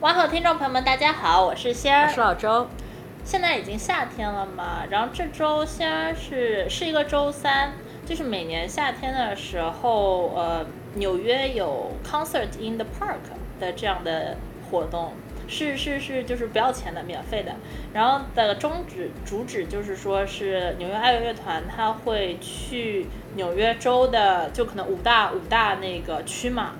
网友听众朋友们，大家好，我是仙儿，我是老周。现在已经夏天了嘛，然后这周仙儿是是一个周三，就是每年夏天的时候，呃，纽约有 concert in the park 的这样的活动，是是是，就是不要钱的，免费的。然后的宗旨主旨就是说是纽约爱乐乐团，他会去纽约州的，就可能五大五大那个区嘛。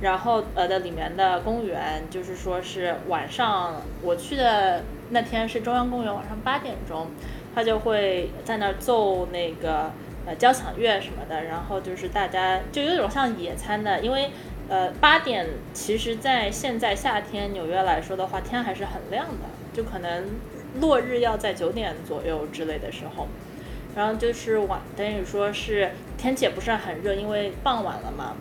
然后呃的里面的公园，就是说是晚上我去的那天是中央公园，晚上八点钟，他就会在那儿奏那个呃交响乐什么的，然后就是大家就有种像野餐的，因为呃八点其实在现在夏天纽约来说的话，天还是很亮的，就可能落日要在九点左右之类的时候，然后就是晚等于说是天气也不是很热，因为傍晚了嘛。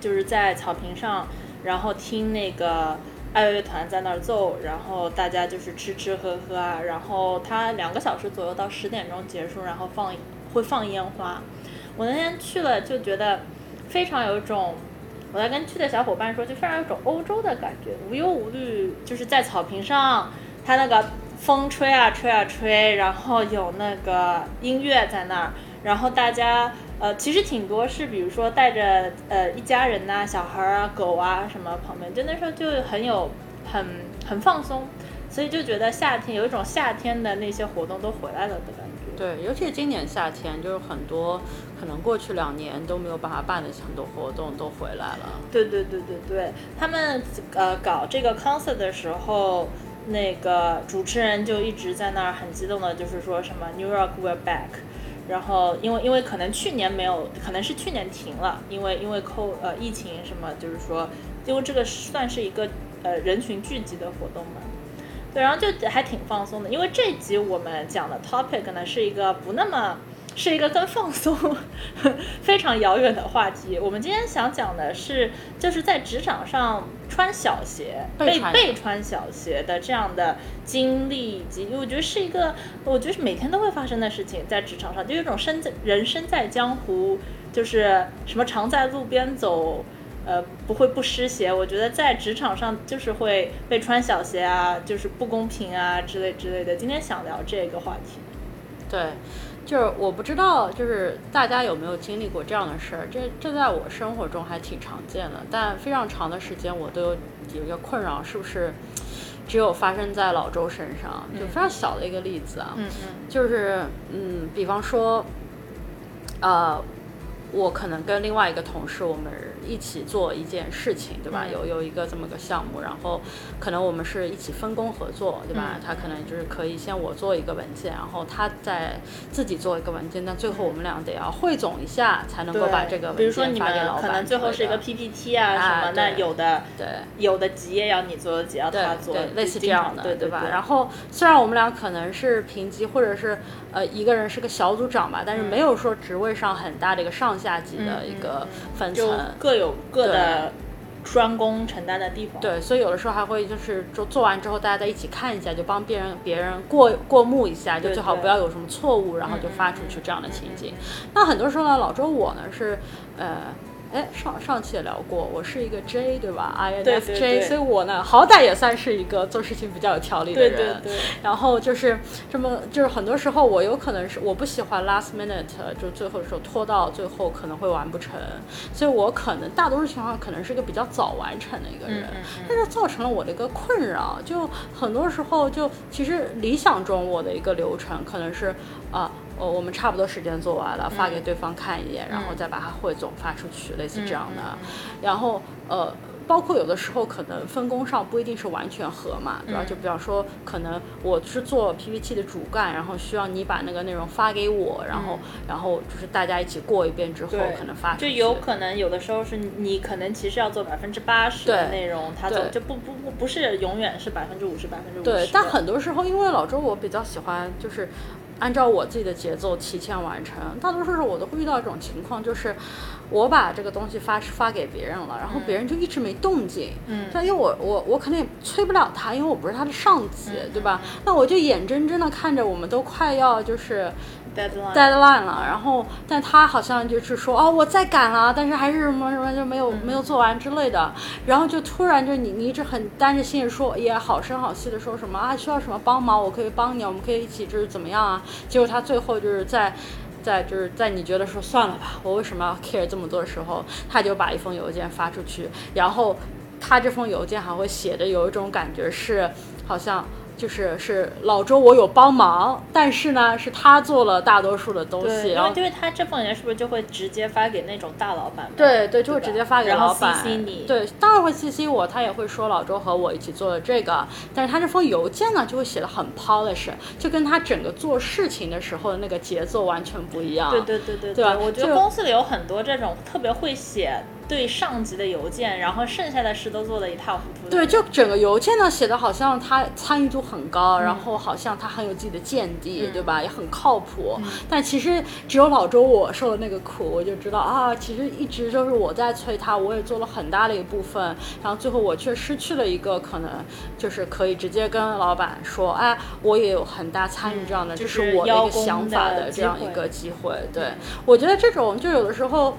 就是在草坪上，然后听那个爱乐团在那儿奏，然后大家就是吃吃喝喝啊，然后他两个小时左右到十点钟结束，然后放会放烟花。我那天去了就觉得非常有一种，我在跟去的小伙伴说，就非常有种欧洲的感觉，无忧无虑，就是在草坪上，他那个风吹啊吹啊吹，然后有那个音乐在那儿，然后大家。呃，其实挺多是，比如说带着呃一家人呐，小孩啊、狗啊什么旁边，就那时候就很有很很放松，所以就觉得夏天有一种夏天的那些活动都回来了的感觉。对，尤其是今年夏天，就是很多可能过去两年都没有办法办的很多活动都回来了。对对对对对，他们呃搞这个 concert 的时候，那个主持人就一直在那儿很激动的，就是说什么 New York we're back。然后，因为因为可能去年没有，可能是去年停了，因为因为扣呃疫情什么，就是说，因为这个算是一个呃人群聚集的活动嘛，对，然后就还挺放松的，因为这集我们讲的 topic 呢是一个不那么。是一个跟放松 非常遥远的话题。我们今天想讲的是，就是在职场上穿小鞋、被被穿小鞋的这样的经历，以及我觉得是一个，我觉得是每天都会发生的事情，在职场上就有一种身在人生在江湖，就是什么常在路边走，呃，不会不湿鞋。我觉得在职场上就是会被穿小鞋啊，就是不公平啊之类之类的。今天想聊这个话题，对。就是我不知道，就是大家有没有经历过这样的事儿？这这在我生活中还挺常见的，但非常长的时间我都有有一个困扰，是不是只有发生在老周身上？就非常小的一个例子啊，就是嗯，比方说，呃，我可能跟另外一个同事，我们。一起做一件事情，对吧？有有一个这么个项目，然后可能我们是一起分工合作，对吧？他可能就是可以先我做一个文件，然后他再自己做一个文件，但最后我们俩得要汇总一下，才能够把这个文件发给老板。可能最后是一个 PPT 啊什么的，有的对，有的几页要你做，几页要他做，类似这样的，对对吧？然后虽然我们俩可能是平级，或者是呃一个人是个小组长吧，但是没有说职位上很大的一个上下级的一个分层，各有各的专攻承担的地方。对，所以有的时候还会就是做做完之后，大家再一起看一下，就帮别人别人过过目一下，就最好不要有什么错误，然后就发出去这样的情景。那很多时候呢，老周我呢是呃。哎，上上期也聊过，我是一个 J 对吧？INFJ，所以我呢，好歹也算是一个做事情比较有条理的人。对对对。然后就是这么，就是很多时候我有可能是我不喜欢 last minute，就最后的时候拖到最后可能会完不成，所以我可能大多数情况可能是一个比较早完成的一个人，但是造成了我的一个困扰，就很多时候就其实理想中我的一个流程可能是啊。哦，我们差不多时间做完了，发给对方看一眼，然后再把它汇总发出去，类似这样的。然后，呃，包括有的时候可能分工上不一定是完全合嘛，对吧？就比方说，可能我是做 PPT 的主干，然后需要你把那个内容发给我，然后然后就是大家一起过一遍之后，可能发出就。有可能有的时候是你可能其实要做百分之八十的内容，他总就不不不不是永远是百分之五十百分之五十。对，但很多时候因为老周我比较喜欢就是。按照我自己的节奏提前完成，大多数时候我都会遇到一种情况，就是我把这个东西发发给别人了，然后别人就一直没动静。嗯但因为我我我肯定也催不了他，因为我不是他的上级，嗯对吧？那我就眼睁睁的看着我们都快要就是。Deadline deadline 了，然后但他好像就是说哦我在赶了，但是还是什么什么就没有、没有做完之类的，然后就突然就你你一直很担着心说也好声好气的说什么啊需要什么帮忙我可以帮你，我们可以一起就是怎么样啊？结果他最后就是在。在就是在你觉得说算了吧，我为什么要 care 这么多的时候，他就把一封邮件发出去，然后他这封邮件还会写的有一种感觉是好像就是是老周我有帮忙，但是呢是他做了大多数的东西，因然后为因为他这封邮件是不是就会直接发给那种大老板？对对，就会直接发给然后老板。CC 你对，当然会 CC 我，他也会说老周和我一起做了这个，但是他这封邮件呢就会写的很 polish，就跟他整个做事情的时候的那个节奏完全不一样。对对对对对吧我觉得公司里有很多这种特别会写对上级的邮件，然后剩下的事都做得一塌糊涂。对，就整个邮件呢写的好像他参与度很高，然后好像他很有自己的见地，对吧？也很靠谱。但其实只有老周我受了那个苦，我就知道啊，其实一直就是我在催他，我也做了很大的一部分，然后最后我却失去了一个可能就是可以直接跟老板说，哎，我也有很大参与这样的，就这是我的一个想法的的这样一个机会。对，我觉得这种就有的时候。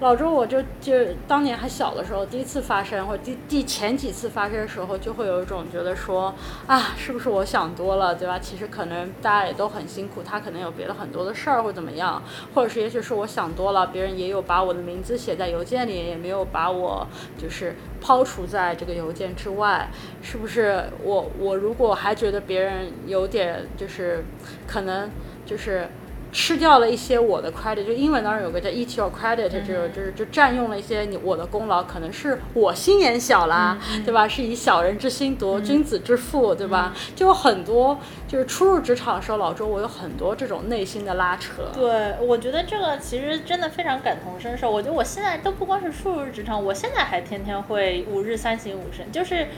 老周，我就就当年还小的时候，第一次发生或者第第前几次发生的时候，就会有一种觉得说，啊，是不是我想多了，对吧？其实可能大家也都很辛苦，他可能有别的很多的事儿或怎么样，或者是也许是我想多了，别人也有把我的名字写在邮件里，也没有把我就是抛除在这个邮件之外，是不是我我如果还觉得别人有点就是可能就是。吃掉了一些我的 credit，就英文当中有个叫 eat your credit，这种就是就占用了一些你我的功劳，可能是我心眼小啦，对吧？是以小人之心度君子之腹，对吧？就有很多就是初入职场的时候，老周我有很多这种内心的拉扯。对，我觉得这个其实真的非常感同身受。我觉得我现在都不光是初入职场，我现在还天天会五日三省吾身，就是，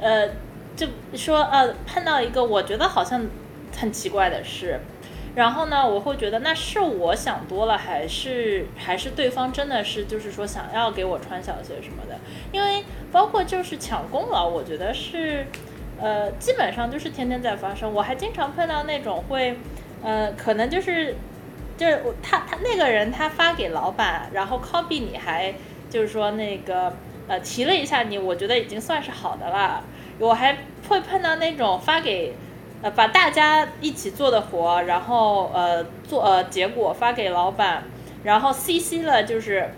呃，就说呃碰到一个我觉得好像很奇怪的事，然后呢，我会觉得那是我想多了，还是还是对方真的是就是说想要给我穿小鞋什么的？因为包括就是抢功劳，我觉得是，呃，基本上就是天天在发生。我还经常碰到那种会，呃，可能就是就是他他那个人他发给老板，然后 copy 你还就是说那个呃提了一下你，我觉得已经算是好的了。我还会碰到那种发给呃把大家一起做的活，然后呃做呃结果发给老板，然后 CC 了就是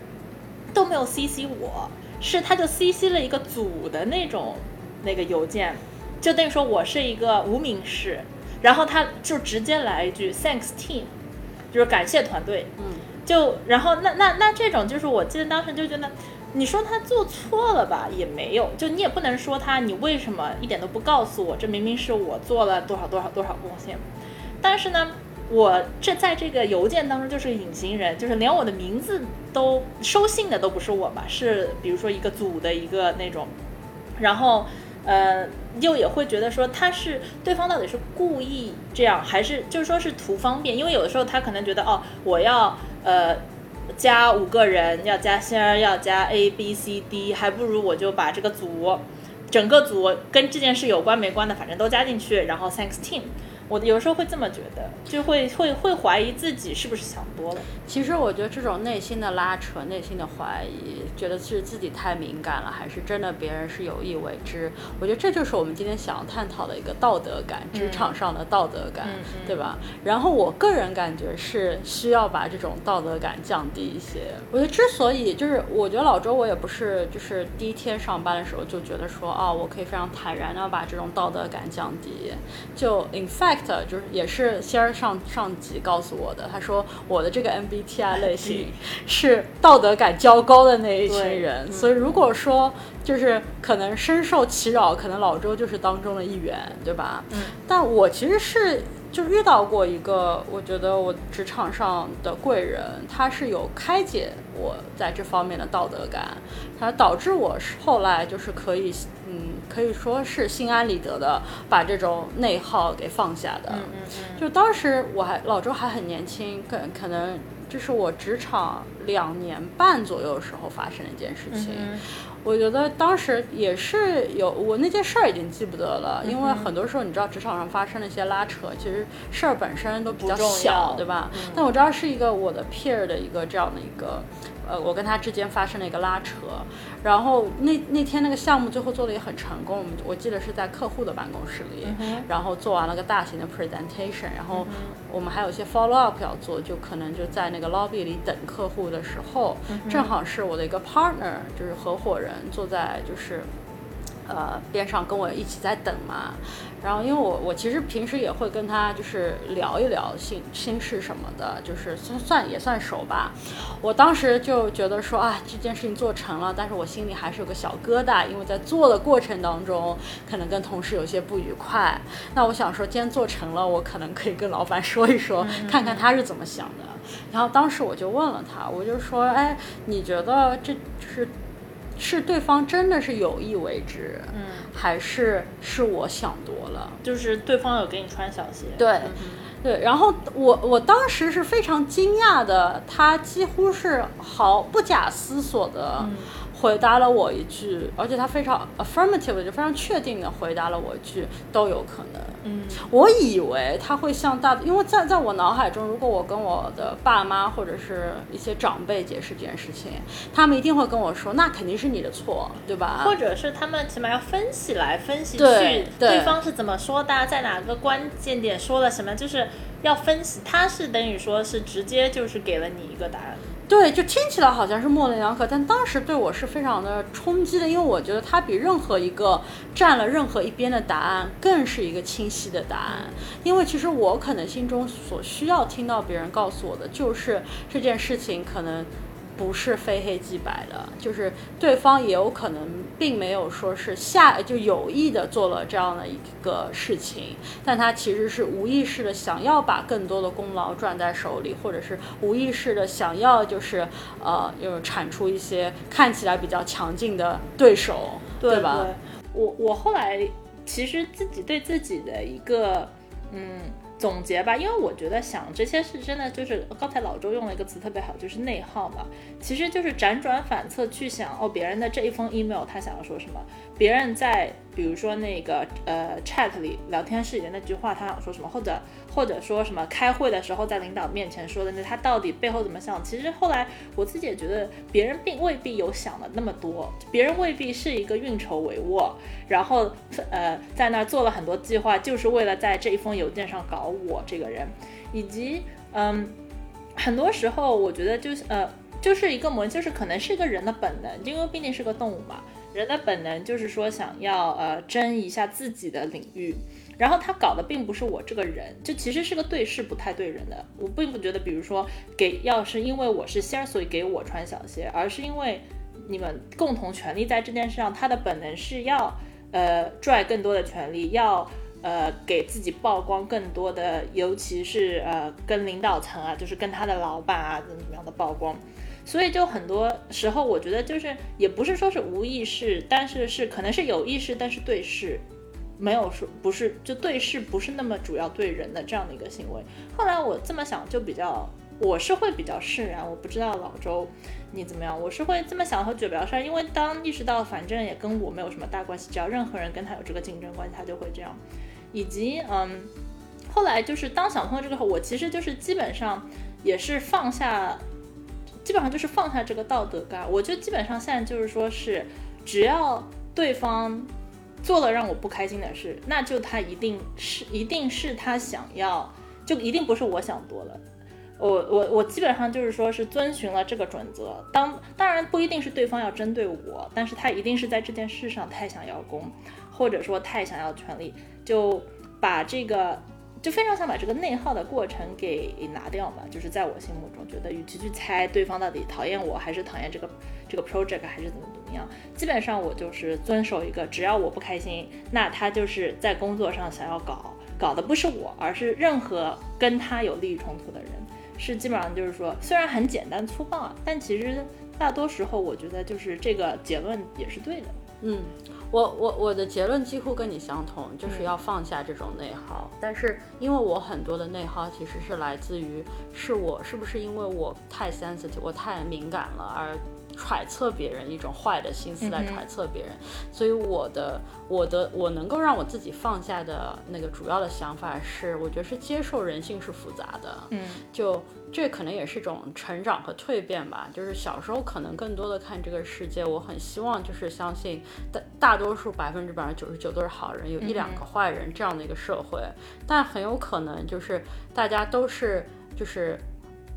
都没有 CC 我，是他就 CC 了一个组的那种那个邮件，就等于说我是一个无名氏，然后他就直接来一句 Thanks team，就是感谢团队，嗯，就然后那那那这种就是我记得当时就觉得，你说他做错了吧也没有，就你也不能说他你为什么一点都不告诉我，这明明是我做了多少多少多少贡献，但是呢。我这在这个邮件当中就是隐形人，就是连我的名字都收信的都不是我嘛，是比如说一个组的一个那种，然后呃又也会觉得说他是对方到底是故意这样，还是就是说是图方便？因为有的时候他可能觉得哦，我要呃加五个人，要加仙儿，要加 A B C D，还不如我就把这个组整个组跟这件事有关没关的，反正都加进去，然后 Thanks team。我有时候会这么觉得，就会会会怀疑自己是不是想多了。其实我觉得这种内心的拉扯、内心的怀疑，觉得是自己太敏感了，还是真的别人是有意为之？我觉得这就是我们今天想要探讨的一个道德感，职场上的道德感，对吧？然后我个人感觉是需要把这种道德感降低一些。我觉得之所以就是，我觉得老周我也不是就是第一天上班的时候就觉得说哦，我可以非常坦然的把这种道德感降低。就 in fact 就是也是仙儿上上级告诉我的，他说我的这个 MBTI 类型是道德感较高的那一一群人，所以如果说就是可能深受其扰，可能老周就是当中的一员，对吧？嗯。但我其实是就遇到过一个，我觉得我职场上的贵人，他是有开解我在这方面的道德感，他导致我后来就是可以，嗯，可以说是心安理得的把这种内耗给放下的。嗯嗯嗯。就当时我还老周还很年轻，可可能。这是我职场两年半左右时候发生的一件事情，我觉得当时也是有我那件事儿已经记不得了，因为很多时候你知道职场上发生的一些拉扯，其实事儿本身都比较小，对吧？但我知道是一个我的 peer 的一个这样的一个。呃，我跟他之间发生了一个拉扯，然后那那天那个项目最后做的也很成功，我记得是在客户的办公室里，然后做完了个大型的 presentation，然后我们还有一些 follow up 要做，就可能就在那个 lobby 里等客户的时候，正好是我的一个 partner，就是合伙人坐在就是。呃，边上跟我一起在等嘛，然后因为我我其实平时也会跟他就是聊一聊心心事什么的，就是算算也算熟吧。我当时就觉得说啊，这件事情做成了，但是我心里还是有个小疙瘩，因为在做的过程当中，可能跟同事有些不愉快。那我想说，既然做成了，我可能可以跟老板说一说，看看他是怎么想的。然后当时我就问了他，我就说，哎，你觉得这就是？是对方真的是有意为之，嗯，还是是我想多了？就是对方有给你穿小鞋，对，对。然后我我当时是非常惊讶的，他几乎是毫不假思索的。回答了我一句，而且他非常 affirmative，就非常确定的回答了我一句都有可能。嗯，我以为他会像大，因为在在我脑海中，如果我跟我的爸妈或者是一些长辈解释这件事情，他们一定会跟我说，那肯定是你的错，对吧？或者是他们起码要分析来分析去，对方是怎么说的，在哪个关键点说了什么，就是要分析。他是等于说是直接就是给了你一个答案。对，就听起来好像是模棱两可，但当时对我是非常的冲击的，因为我觉得它比任何一个占了任何一边的答案更是一个清晰的答案。因为其实我可能心中所需要听到别人告诉我的，就是这件事情可能。不是非黑即白的，就是对方也有可能并没有说是下就有意的做了这样的一个事情，但他其实是无意识的想要把更多的功劳攥在手里，或者是无意识的想要就是呃，就是产出一些看起来比较强劲的对手，对吧？我我后来其实自己对自己的一个嗯。总结吧，因为我觉得想这些是真的就是刚才老周用了一个词特别好，就是内耗嘛。其实就是辗转反侧去想哦，别人的这一封 email 他想要说什么，别人在。比如说那个呃，chat 里聊天室里的那句话，他想说什么，或者或者说什么开会的时候在领导面前说的那，他到底背后怎么想？其实后来我自己也觉得，别人并未必有想的那么多，别人未必是一个运筹帷幄，然后呃在那儿做了很多计划，就是为了在这一封邮件上搞我这个人，以及嗯，很多时候我觉得就是呃就是一个模，就是可能是一个人的本能，因为毕竟是个动物嘛。人的本能就是说想要呃争一下自己的领域，然后他搞的并不是我这个人，就其实是个对事不太对人的。我并不觉得，比如说给要是因为我是仙儿，所以给我穿小鞋，而是因为你们共同权利在这件事上，他的本能是要呃拽更多的权利，要呃给自己曝光更多的，尤其是呃跟领导层啊，就是跟他的老板啊怎么怎么样的曝光。所以就很多时候，我觉得就是也不是说是无意识，但是是可能是有意识，但是对事没有说不是就对事不是那么主要对人的这样的一个行为。后来我这么想就比较，我是会比较释然。我不知道老周你怎么样，我是会这么想和觉得比较释然，因为当意识到反正也跟我没有什么大关系，只要任何人跟他有这个竞争关系，他就会这样。以及嗯，后来就是当想通了这个后，我其实就是基本上也是放下。基本上就是放下这个道德感，我就基本上现在就是说是，只要对方做了让我不开心的事，那就他一定是一定是他想要，就一定不是我想多了。我我我基本上就是说是遵循了这个准则。当当然不一定是对方要针对我，但是他一定是在这件事上太想要功，或者说太想要权利，就把这个。就非常想把这个内耗的过程给拿掉嘛。就是在我心目中，觉得与其去猜对方到底讨厌我还是讨厌这个这个 project 还是怎么怎么样，基本上我就是遵守一个，只要我不开心，那他就是在工作上想要搞搞的不是我，而是任何跟他有利益冲突的人。是基本上就是说，虽然很简单粗暴啊，但其实大多时候我觉得就是这个结论也是对的。嗯，我我我的结论几乎跟你相同，就是要放下这种内耗。但是因为我很多的内耗其实是来自于，是我是不是因为我太 sensitive，我太敏感了而。揣测别人一种坏的心思来揣测别人，所以我的我的我能够让我自己放下的那个主要的想法是，我觉得是接受人性是复杂的，嗯，就这可能也是一种成长和蜕变吧。就是小时候可能更多的看这个世界，我很希望就是相信大大多数百分之百分之九十九都是好人，有一两个坏人这样的一个社会，但很有可能就是大家都是就是。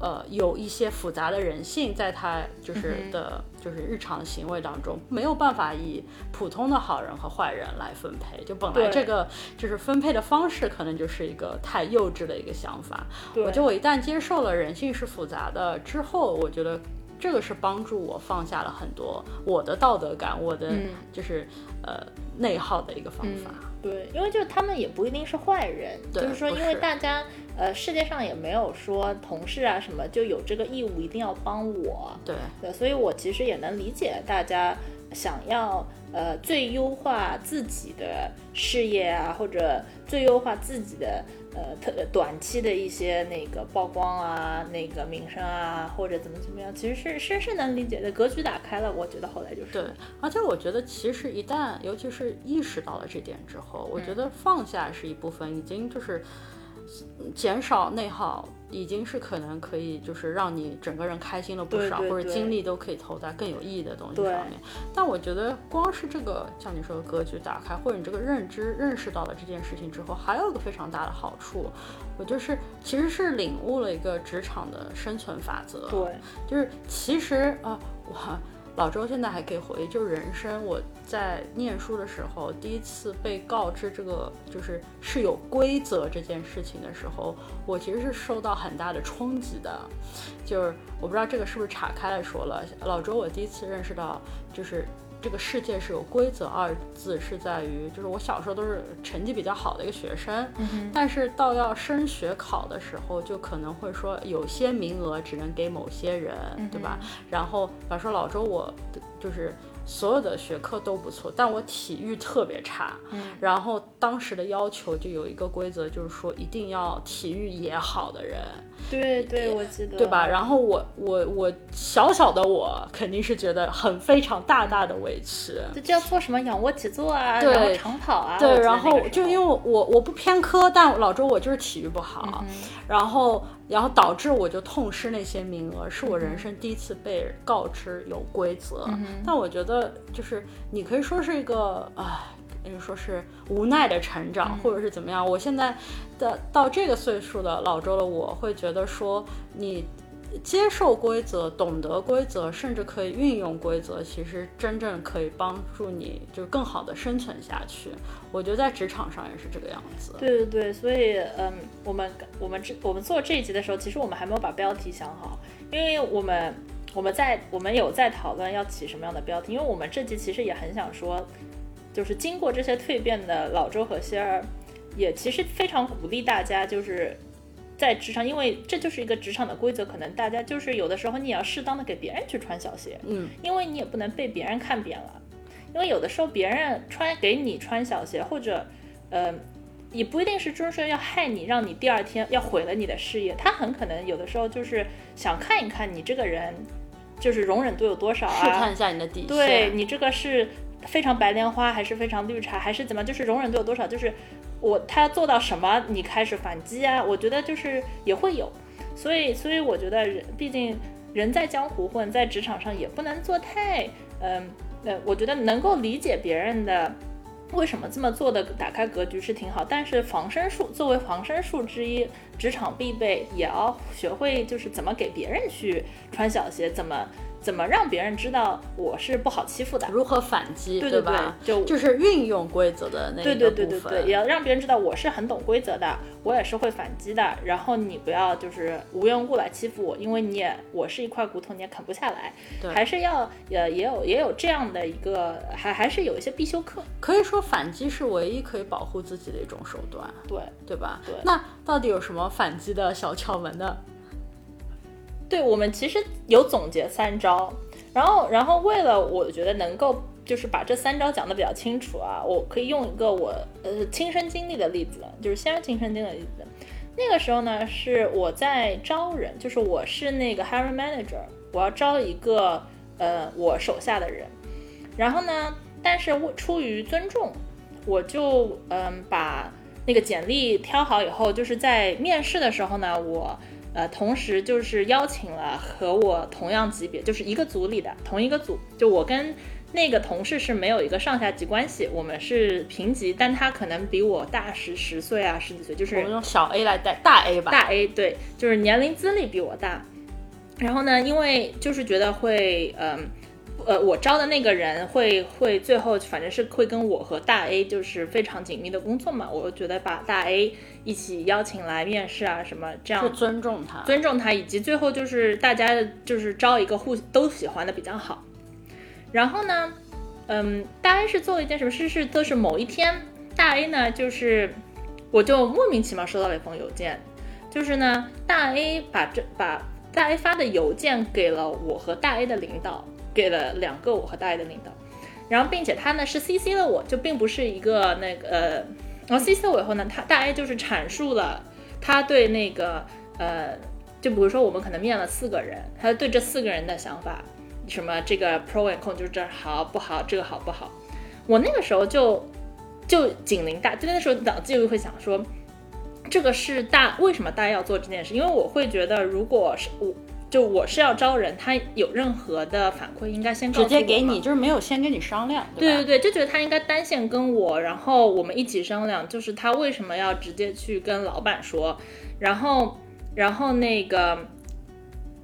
呃，有一些复杂的人性，在他就是的，就是日常行为当中，没有办法以普通的好人和坏人来分配。就本来这个就是分配的方式，可能就是一个太幼稚的一个想法。我觉得我一旦接受了人性是复杂的之后，我觉得这个是帮助我放下了很多我的道德感，我的就是呃内耗的一个方法。对，因为就是他们也不一定是坏人，就是说，因为大家。呃，世界上也没有说同事啊什么就有这个义务一定要帮我，对对，所以我其实也能理解大家想要呃最优化自己的事业啊，或者最优化自己的呃特短期的一些那个曝光啊、那个名声啊，或者怎么怎么样，其实是是是能理解的。格局打开了，我觉得后来就是对，而且我觉得其实一旦尤其是意识到了这点之后，我觉得放下是一部分，已经就是。减少内耗已经是可能可以，就是让你整个人开心了不少，或者精力都可以投在更有意义的东西上面。但我觉得光是这个，像你说的格局打开，或者你这个认知认识到了这件事情之后，还有一个非常大的好处，我就是其实是领悟了一个职场的生存法则。对，就是其实啊，我。老周现在还可以回忆，就是人生我在念书的时候，第一次被告知这个就是是有规则这件事情的时候，我其实是受到很大的冲击的。就是我不知道这个是不是岔开了说了，老周我第一次认识到就是。这个世界是有规则二字是在于，就是我小时候都是成绩比较好的一个学生，但是到要升学考的时候，就可能会说有些名额只能给某些人，对吧？然后比方说老周，我就是所有的学科都不错，但我体育特别差，嗯。然后当时的要求就有一个规则，就是说一定要体育也好的人。对对，我记得，对吧？然后我我我小小的我肯定是觉得很非常大大的委屈，就叫做什么仰卧起坐啊，然后长跑啊，对，然后就因为我我不偏科，但老周我就是体育不好，然后然后导致我就痛失那些名额，是我人生第一次被告知有规则，但我觉得就是你可以说是一个唉。就说是无奈的成长，或者是怎么样？我现在的到这个岁数的老周了，我会觉得说，你接受规则、懂得规则，甚至可以运用规则，其实真正可以帮助你，就是更好的生存下去。我觉得在职场上也是这个样子。对对对，所以嗯，我们我们这我们做这一集的时候，其实我们还没有把标题想好，因为我们我们在我们有在讨论要起什么样的标题，因为我们这集其实也很想说。就是经过这些蜕变的老周和仙儿，也其实非常鼓励大家，就是在职场，因为这就是一个职场的规则，可能大家就是有的时候你也要适当的给别人去穿小鞋，嗯，因为你也不能被别人看扁了，因为有的时候别人穿给你穿小鞋，或者，呃，也不一定是就是说要害你，让你第二天要毁了你的事业，他很可能有的时候就是想看一看你这个人，就是容忍度有多少啊，试探一下你的底线，对你这个是。非常白莲花还是非常绿茶还是怎么？就是容忍度有多少？就是我他做到什么你开始反击啊？我觉得就是也会有，所以所以我觉得人毕竟人在江湖混，在职场上也不能做太嗯呃，我觉得能够理解别人的为什么这么做的，打开格局是挺好。但是防身术作为防身术之一，职场必备也要学会就是怎么给别人去穿小鞋，怎么。怎么让别人知道我是不好欺负的？如何反击，对对对？就就是运用规则的那对个对对对。也要让别人知道我是很懂规则的，我也是会反击的。然后你不要就是无缘无故来欺负我，因为你也我是一块骨头，你也啃不下来。对还是要也也有也有这样的一个，还还是有一些必修课。可以说反击是唯一可以保护自己的一种手段，对对吧？对那到底有什么反击的小窍门呢？对，我们其实有总结三招，然后然后为了我觉得能够就是把这三招讲得比较清楚啊，我可以用一个我呃亲身经历的例子，就是先是亲身经历的例子。那个时候呢，是我在招人，就是我是那个 hiring manager，我要招一个呃我手下的人，然后呢，但是我出于尊重，我就嗯把那个简历挑好以后，就是在面试的时候呢，我呃同时就是邀请了和我同样级别，就是一个组里的同一个组，就我跟那个同事是没有一个上下级关系，我们是平级，但他可能比我大十十岁啊十几岁，就是我们用小 A 来带大 A 吧。大 A 对，就是年龄资历比我大。然后呢，因为就是觉得会，嗯，呃，我招的那个人会会最后反正是会跟我和大 A 就是非常紧密的工作嘛，我觉得把大 A 一起邀请来面试啊什么这样是尊重他，尊重他，以及最后就是大家就是招一个互都喜欢的比较好。然后呢，嗯，大 A 是做了一件什么事？是都是某一天，大 A 呢就是我就莫名其妙收到了一封邮件，就是呢大 A 把这把大 A 发的邮件给了我和大 A 的领导，给了两个我和大 A 的领导，然后并且他呢是 CC 了我，就并不是一个那个呃，然后 CC 了我以后呢，他大 A 就是阐述了他对那个呃，就比如说我们可能面了四个人，他对这四个人的想法，什么这个 pro and con 就是这好不好，这个好不好，我那个时候就就警铃大，就那时候脑子就会想说，这个是大为什么大家要做这件事？因为我会觉得，如果是我就我是要招人，他有任何的反馈，应该先告诉我直接给你，就是没有先跟你商量，吧？对对对，就觉得他应该单线跟我，然后我们一起商量，就是他为什么要直接去跟老板说，然后然后那个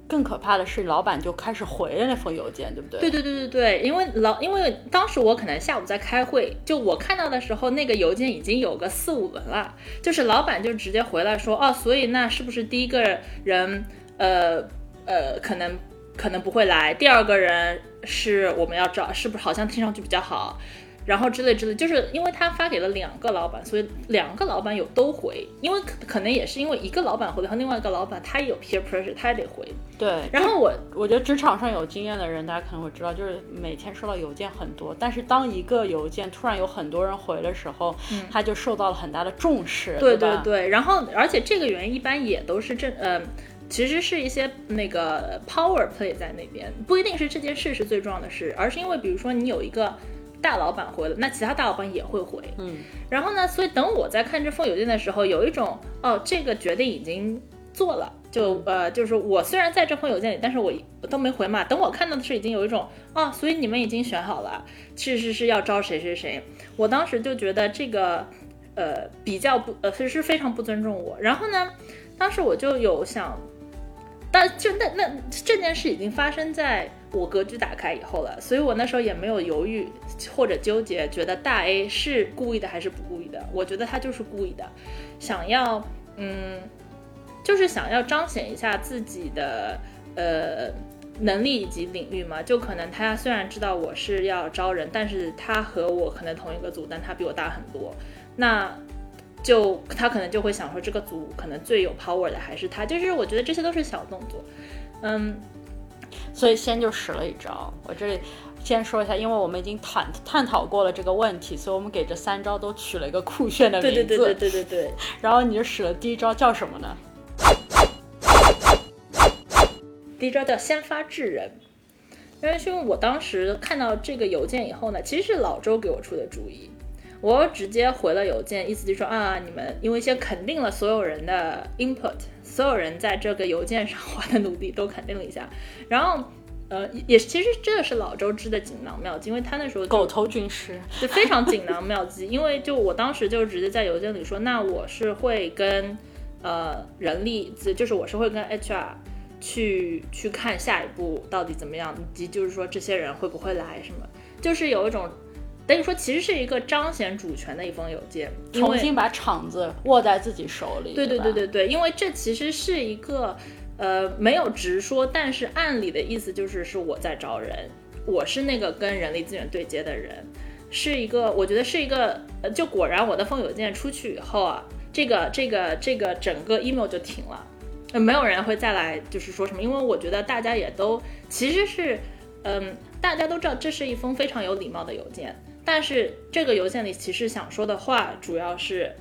更可怕的是，老板就开始回了那封邮件，对不对？对对对对对，因为老因为当时我可能下午在开会，就我看到的时候，那个邮件已经有个四五轮了，就是老板就直接回来说，哦，所以那是不是第一个人，呃呃，可能可能不会来，第二个人是我们要找，是不是好像听上去比较好？然后之类之类，就是因为他发给了两个老板，所以两个老板有都回，因为可可能也是因为一个老板回了，和另外一个老板他也有 peer pressure，他也得回。对。然后我我觉得职场上有经验的人，大家可能会知道，就是每天收到邮件很多，但是当一个邮件突然有很多人回的时候，他就受到了很大的重视，嗯对对对，然后而且这个原因一般也都是正呃，其实是一些那个 power play 在那边，不一定是这件事是最重要的事，而是因为比如说你有一个大老板回了，那其他大老板也会回，嗯，然后呢，所以等我在看这封邮件的时候，有一种哦，这个决定已经做了。就呃，就是我虽然在这封邮件里，但是我我都没回嘛。等我看到的是已经有一种哦，所以你们已经选好了，其实是要招谁谁谁。我当时就觉得这个呃比较不呃是是非常不尊重我。然后呢，当时我就有想，但就那那这件事已经发生在我格局打开以后了，所以我那时候也没有犹豫或者纠结，觉得大 A 是故意的还是不故意的。我觉得他就是故意的，想要嗯。就是想要彰显一下自己的呃能力以及领域嘛，就可能他虽然知道我是要招人，但是他和我可能同一个组，但他比我大很多，那就他可能就会想说这个组可能最有 power 的还是他，就是我觉得这些都是小动作，嗯，所以先就使了一招，我这里。先说一下，因为我们已经探探讨过了这个问题，所以我们给这三招都取了一个酷炫的名字。对对对对对对对。然后你就使了第一招叫什么呢？第一招叫先发制人，因为是因为我当时看到这个邮件以后呢，其实是老周给我出的主意，我直接回了邮件，意思就是说啊，你们因为先肯定了所有人的 input，所有人在这个邮件上花的努力都肯定了一下，然后呃也其实这个是老周织的锦囊妙计，因为他那时候狗头军师就非常锦囊妙计，因为就我当时就直接在邮件里说，那我是会跟呃人力资，就是我是会跟 HR。去去看下一步到底怎么样，以及就是说这些人会不会来什么，就是有一种等于说其实是一个彰显主权的一封邮件，重新把场子握在自己手里。对对对对对对，因为这其实是一个呃没有直说，但是暗里的意思就是是我在招人，我是那个跟人力资源对接的人，是一个我觉得是一个呃，就果然我的封邮件出去以后啊，这个这个这个整个 email 就停了，呃没有人会再来就是说什么，因为我觉得大家也都其实是嗯大家都知道这是一封非常有礼貌的邮件。但是这个邮件里其实想说的话，主要是，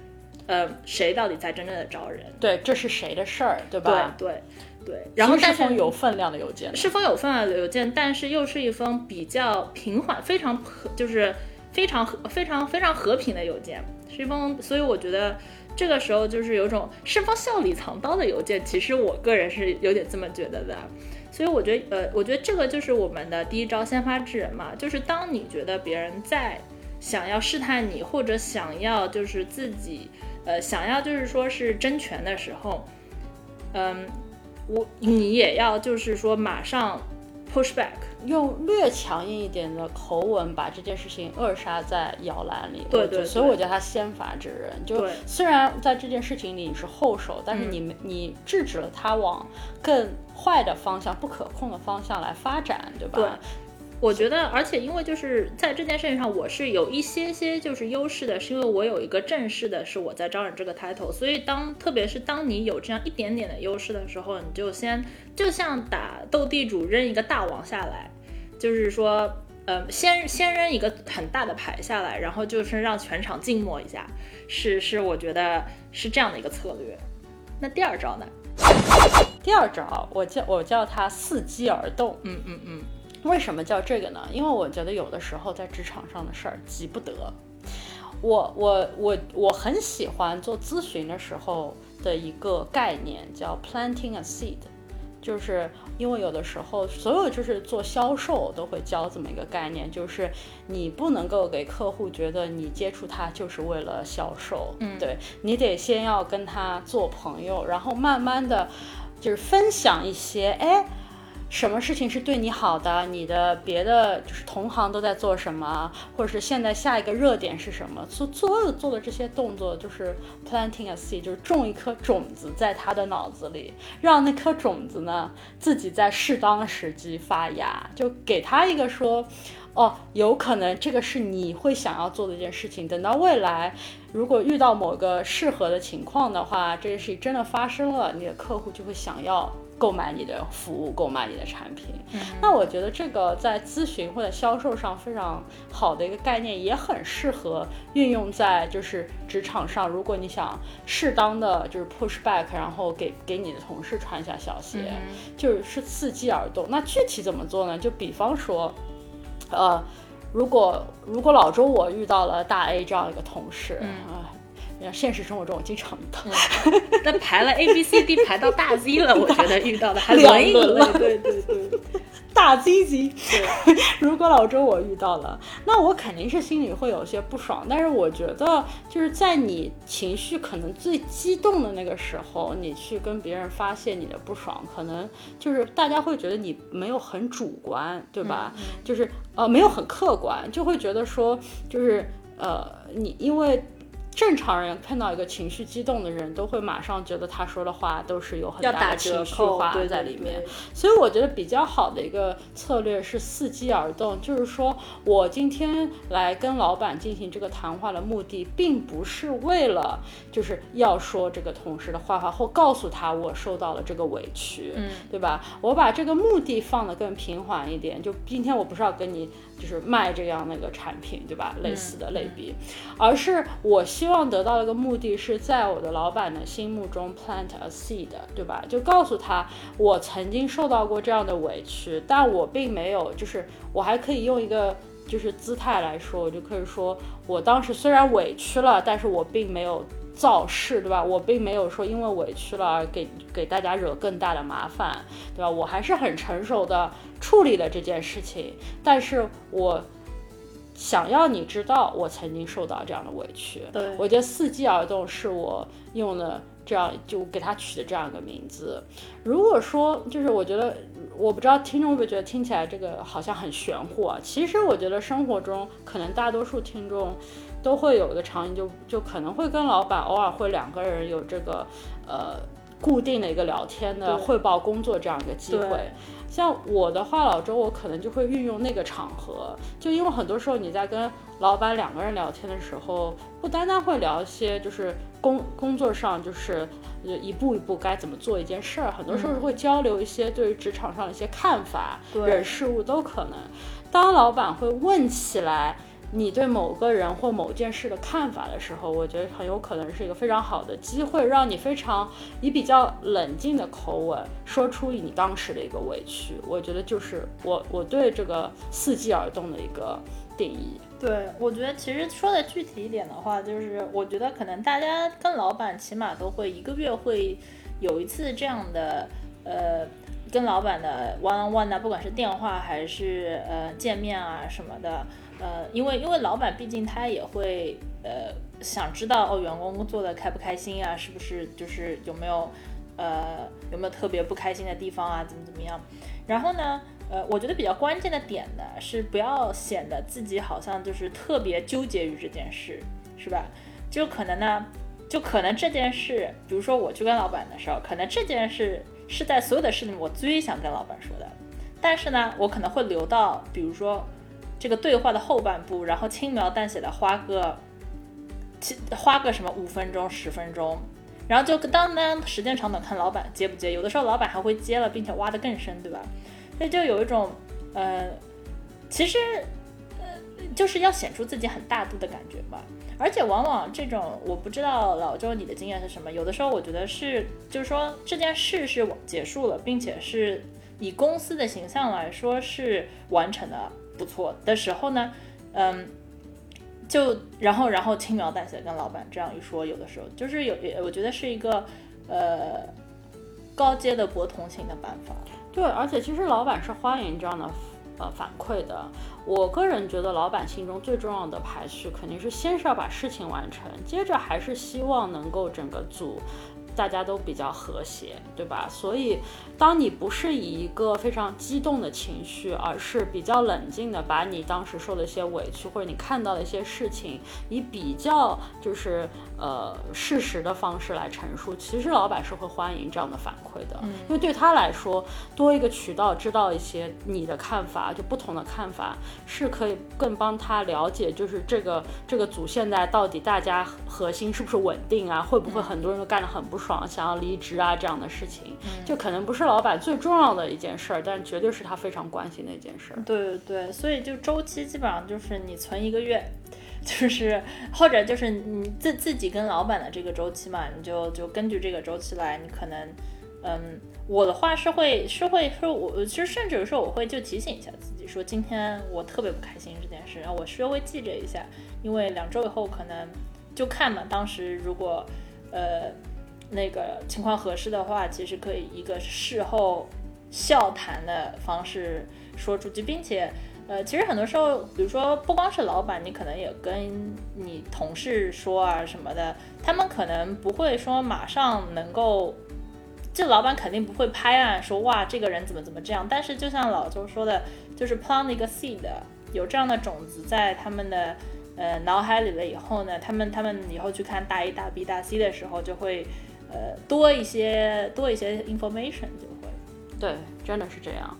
呃，谁到底在真正的招人？对，这是谁的事儿，对对吧？对对。然后是封有分量的邮件，是封有分量的邮件，但是又是一封比较平缓、非常和就是非常和非常非常和平的邮件，是一封，所以我觉得这个时候就是有种是封笑里藏刀的邮件。其实我个人是有点这么觉得的。所以我觉得，呃，我觉得这个就是我们的第一招，先发制人嘛。就是当你觉得别人在想要试探你，或者想要就是自己，呃，想要就是说是争权的时候，嗯，我你也要就是说马上 push back，用略强硬一点的口吻把这件事情扼杀在摇篮里。对对对所以我觉得他先发制人。就虽然在这件事情里你是后手，但是你没、你制止了他往更坏的方向、不可控的方向来发展，对吧？对我觉得，而且因为就是在这件事情上，我是有一些些就是优势的，是因为我有一个正式的是我在招人这个 title，所以当特别是当你有这样一点点的优势的时候，你就先就像打斗地主扔一个大王下来，就是说，呃，先先扔一个很大的牌下来，然后就是让全场静默一下，是是我觉得是这样的一个策略。那第二招呢？第二招，我叫我叫它伺机而动。嗯嗯嗯，为什么叫这个呢？因为我觉得有的时候在职场上的事儿急不得。我我我我很喜欢做咨询的时候的一个概念叫 planting a seed，就是因为有的时候所有就是做销售都会教这么一个概念，就是你不能够给客户觉得你接触他就是为了销售，嗯对你得先要跟他做朋友，然后慢慢的就是分享一些，哎。什么事情是对你好的？你的别的就是同行都在做什么，或者是现在下一个热点是什么？所所有做的这些动作就是 planting a seed，就是种一颗种子在他的脑子里，让那颗种子呢自己在适当时机发芽，就给他一个说，哦，有可能这个是你会想要做的一件事情。等到未来，如果遇到某个适合的情况的话，这件事情真的发生了，你的客户就会想要购买你的服务，购买你的产品。那我觉得这个在咨询或者销售上非常好的一个概念，也很适合运用在就是职场上。如果你想适当的就是 push back，然后给给你的同事穿一下消息，就是伺机而动。那具体怎么做呢？就比方说，呃，如果如果老周我遇到了大 A 这样一个同事，啊、现实生活中我经常遇到，那排了 A B C D 排到大 Z 了，我觉得遇到的还两轮一轮了轮，对对对，大 Z 级。如果老周我遇到了，那我肯定是心里会有些不爽。但是我觉得，就是在你情绪可能最激动的那个时候，你去跟别人发泄你的不爽，可能就是大家会觉得你没有很主观，对吧？就是呃没有很客观，就会觉得说，就是呃你因为。正常人看到一个情绪激动的人，都会马上觉得他说的话都是有很大的情绪化在里面。所以我觉得比较好的一个策略是伺机而动，就是说我今天来跟老板进行这个谈话的目的，并不是为了就是要说这个同事的坏话，或告诉他我受到了这个委屈，嗯，对吧？我把这个目的放得更平缓一点，就今天我不是要跟你就是卖这样那个产品，对吧？类似的类比，而是我希望得到一个目的是在我的老板的心目中 plant a seed，对吧？就告诉他我曾经受到过这样的委屈，但我并没有，就是我还可以用一个就是姿态来说，我就可以说我当时虽然委屈了，但是我并没有。造势，对吧？我并没有说因为委屈了而给给大家惹更大的麻烦，对吧？我还是很成熟的处理了这件事情，但是我想要你知道我曾经受到这样的委屈。对我觉得伺机而动是我用的这样就给他取的这样一个名字。如果说就是我觉得，我不知道听众会不会觉得听起来这个好像很玄乎啊？其实我觉得生活中可能大多数听众都会有一个场景，就就可能会跟老板偶尔会两个人有这个呃固定的一个聊天的汇报工作这样一个机会。像我的话，老周我可能就会运用那个场合，就因为很多时候你在跟老板两个人聊天的时候，不单单会聊一些就是工工作上就是呃一步一步该怎么做一件事儿，很多时候是会交流一些对于职场上的一些看法、对人事物都可能。当老板会问起来。你对某个人或某件事的看法的时候，我觉得很有可能是一个非常好的机会，让你非常以比较冷静的口吻说出你当时的一个委屈。我觉得就是我我对这个伺机而动的一个定义。对，我觉得其实说的具体一点的话，就是我觉得可能大家跟老板起码都会一个月会有一次这样的呃跟老板的 one on one 啊，不管是电话还是呃见面啊什么的，呃，因为因为老板毕竟他也会呃想知道哦员工做的开不开心啊，是不是就是有没有呃有没有特别不开心的地方啊，怎么怎么样，然后呢？呃，我觉得比较关键的点呢，是不要显得自己好像就是特别纠结于这件事，是吧？就可能呢，就可能这件事，比如说我去跟老板的时候，可能这件事是在所有的事里我最想跟老板说的，但是呢，我可能会留到比如说这个对话的后半部，然后轻描淡写的花个，花个什么五分钟、十分钟。然后就当当时间长短看老板接不接，有的时候老板还会接了，并且挖得更深，对吧？所以就有一种，呃，其实，呃，就是要显出自己很大度的感觉吧。而且往往这种，我不知道老周你的经验是什么。有的时候我觉得是，就是说这件事是结束了，并且是以公司的形象来说是完成的不错的时候呢，嗯，就然后然后轻描淡写跟老板这样一说，有的时候就是有，我觉得是一个呃高阶的博同情的办法。对，而且其实老板是欢迎这样的呃反馈的。我个人觉得，老板心中最重要的排序肯定是先是要把事情完成，接着还是希望能够整个组大家都比较和谐，对吧？所以，当你不是以一个非常激动的情绪，而是比较冷静的把你当时受的一些委屈或者你看到的一些事情，以比较就是呃事实的方式来陈述，其实老板是会欢迎这样的反馈的，嗯因为对他来说，多一个渠道知道一些你的看法，就不同的看法，是可以更帮他了解，就是这个这个组现在到底大家核心是不是稳定啊？会不会很多人都干得很不爽，想要离职啊这样的事情，就可能不是老板最重要的一件事儿，但绝对是他非常关心的一件事儿。对对对，所以就周期基本上就是你存一个月，就是或者就是你自自己跟老板的这个周期嘛，你就就根据这个周期来，你可能，嗯，我的话是会是会说我其实甚至有时候我会就提醒一下自己说，今天我特别不开心这件事，然后我稍微记着一下，因为两周以后可能就看嘛，当时如果呃那个情况合适的话，其实可以一个事后笑谈的方式说出去，并且，呃，其实很多时候，比如说不光是老板，你可能也跟你同事说啊什么的，他们可能不会说马上能够，这老板肯定不会拍案说哇这个人怎么怎么这样，但是就像老周说的，就是 plant 一个 seed，有这样的种子在他们的呃脑海里了以后呢，他们他们以后去看大 A 大 B 大 C 的时候就会。呃，多一些多一些 information 就会，对，真的是这样。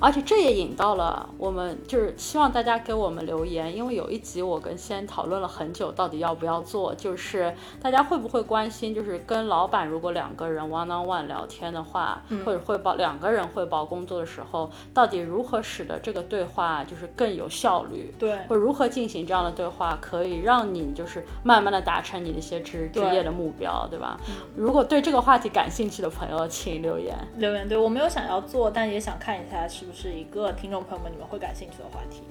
而且这也引到了我们，就是希望大家给我们留言，因为有一集我跟先讨论了很久，到底要不要做，就是大家会不会关心，就是跟老板如果两个人 one on one 聊天的话，或者汇报两个人汇报工作的时候，到底如何使得这个对话就是更有效率？对，或如何进行这样的对话，可以让你就是慢慢的达成你的一些职职业的目标，对吧？如果对这个话题感兴趣的朋友，请留言。留言对我没有想要做，但也想看一下是不是一个听众朋友们你们会感兴趣的话题。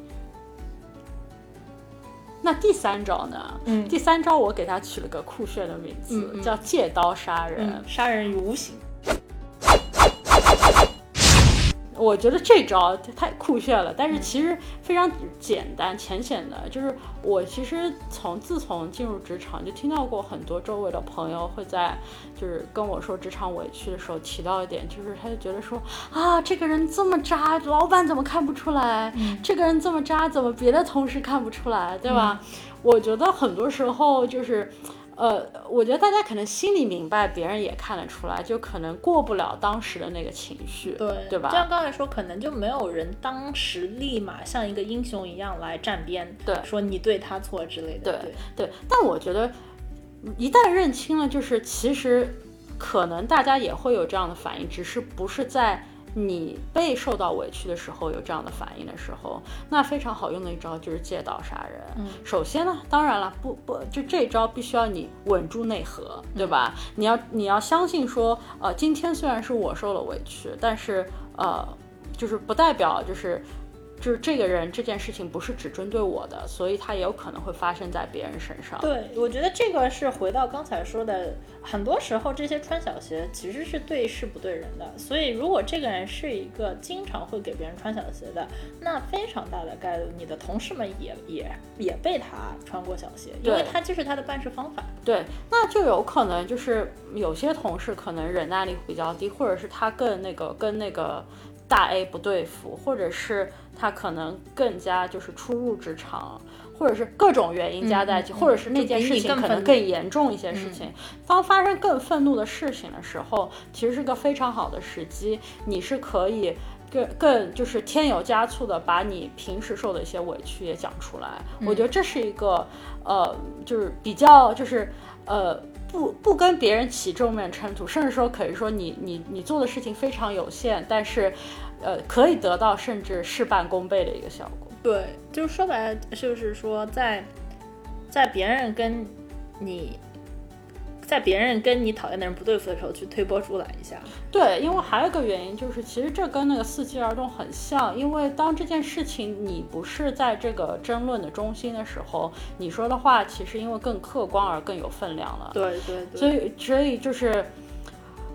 那第三招呢？嗯第三招我给它取了个酷炫的名字，叫借刀杀人。嗯，杀人于无形。我觉得这招太酷炫了，但是其实非常简单浅显的，就是我其实从自从进入职场就听到过很多周围的朋友会在就是跟我说职场委屈的时候提到一点，就是他就觉得说啊这个人这么渣，老板怎么看不出来？这个人这么渣，怎么别的同事看不出来？对吧？我觉得很多时候就是。呃，我觉得大家可能心里明白，别人也看得出来，就可能过不了当时的那个情绪，对对吧？就像刚才说，可能就没有人当时立马像一个英雄一样来站边，对，说你对他错之类的，对对。但我觉得，一旦认清了，就是其实可能大家也会有这样的反应，只是不是在。你被受到委屈的时候，有这样的反应的时候，那非常好用的一招就是借刀杀人。嗯，首先呢，当然了，不不，就这招必须要你稳住内核，对吧？你要你要相信说，呃，今天虽然是我受了委屈，但是呃，就是不代表就是。就是这个人这件事情不是只针对我的，所以他也有可能会发生在别人身上。对，我觉得这个是回到刚才说的，很多时候这些穿小鞋其实是对事不对人的。所以如果这个人是一个经常会给别人穿小鞋的，那非常大的概率你的同事们也也也被他穿过小鞋，因为他就是他的办事方法。对，那就有可能就是有些同事可能忍耐力比较低，或者是他更那个跟那个。大 A 不对付，或者是他可能更加就是初入职场，或者是各种原因加在一起，或者是那件事情可能更严重一些事情。当发生更愤怒的事情的时候，其实是个非常好的时机，你是可以更更就是添油加醋的把你平时受的一些委屈也讲出来。我觉得这是一个呃，就是比较就是呃。不不跟别人起正面冲突，甚至说可以说你你你做的事情非常有限，但是，呃，可以得到甚至事半功倍的一个效果。对，就是说白了，就是说在在别人跟你。在别人跟你讨厌的人不对付的时候，去推波助澜一下。对，因为还有一个原因就是，其实这跟那个伺机而动很像。因为当这件事情你不是在这个争论的中心的时候，你说的话其实因为更客观而更有分量了。对对对。所以，所以就是。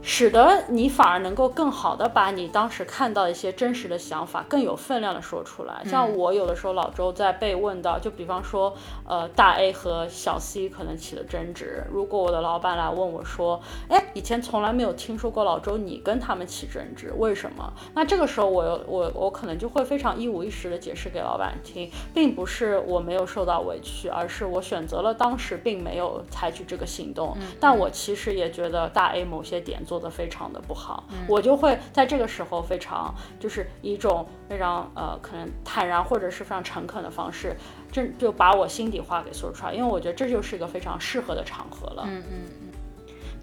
使得你反而能够更好的把你当时看到一些真实的想法更有分量的说出来。像我有的时候老周在被问到，就比方说，呃，大 A 和小 C 可能起了争执，如果我的老板来问我说，哎，以前从来没有听说过老周你跟他们起争执，为什么？那这个时候我我我可能就会非常一五一十的解释给老板听，并不是我没有受到委屈，而是我选择了当时并没有采取这个行动。但我其实也觉得大 A 某些点。做的非常的不好，我就会在这个时候非常就是一种非常呃可能坦然或者是非常诚恳的方式，这就把我心底话给说出来，因为我觉得这就是一个非常适合的场合了。嗯嗯嗯。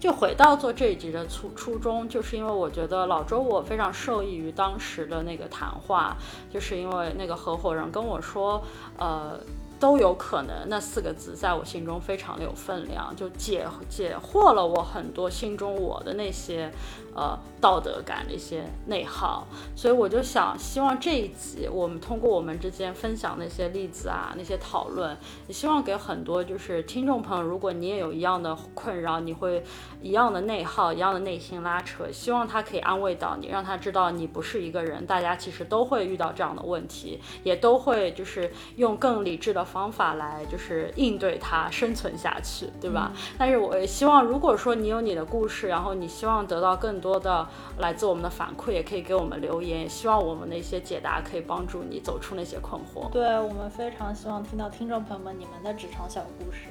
就回到做这一集的初初衷，就是因为我觉得老周我非常受益于当时的那个谈话，就是因为那个合伙人跟我说，呃。都有可能，那四个字在我心中非常的有分量，就解解惑了我很多心中我的那些。呃，道德感的一些内耗，所以我就想，希望这一集我们通过我们之间分享那些例子啊，那些讨论，也希望给很多就是听众朋友，如果你也有一样的困扰，你会一样的内耗，一样的内心拉扯，希望他可以安慰到你，让他知道你不是一个人，大家其实都会遇到这样的问题，也都会就是用更理智的方法来就是应对它，生存下去，对吧？但是我也希望，如果说你有你的故事，然后你希望得到多的来自我们的反馈，也可以给我们留言。希望我们的一些解答可以帮助你走出那些困惑。对我们非常希望听到听众朋友们你们的职场小故事。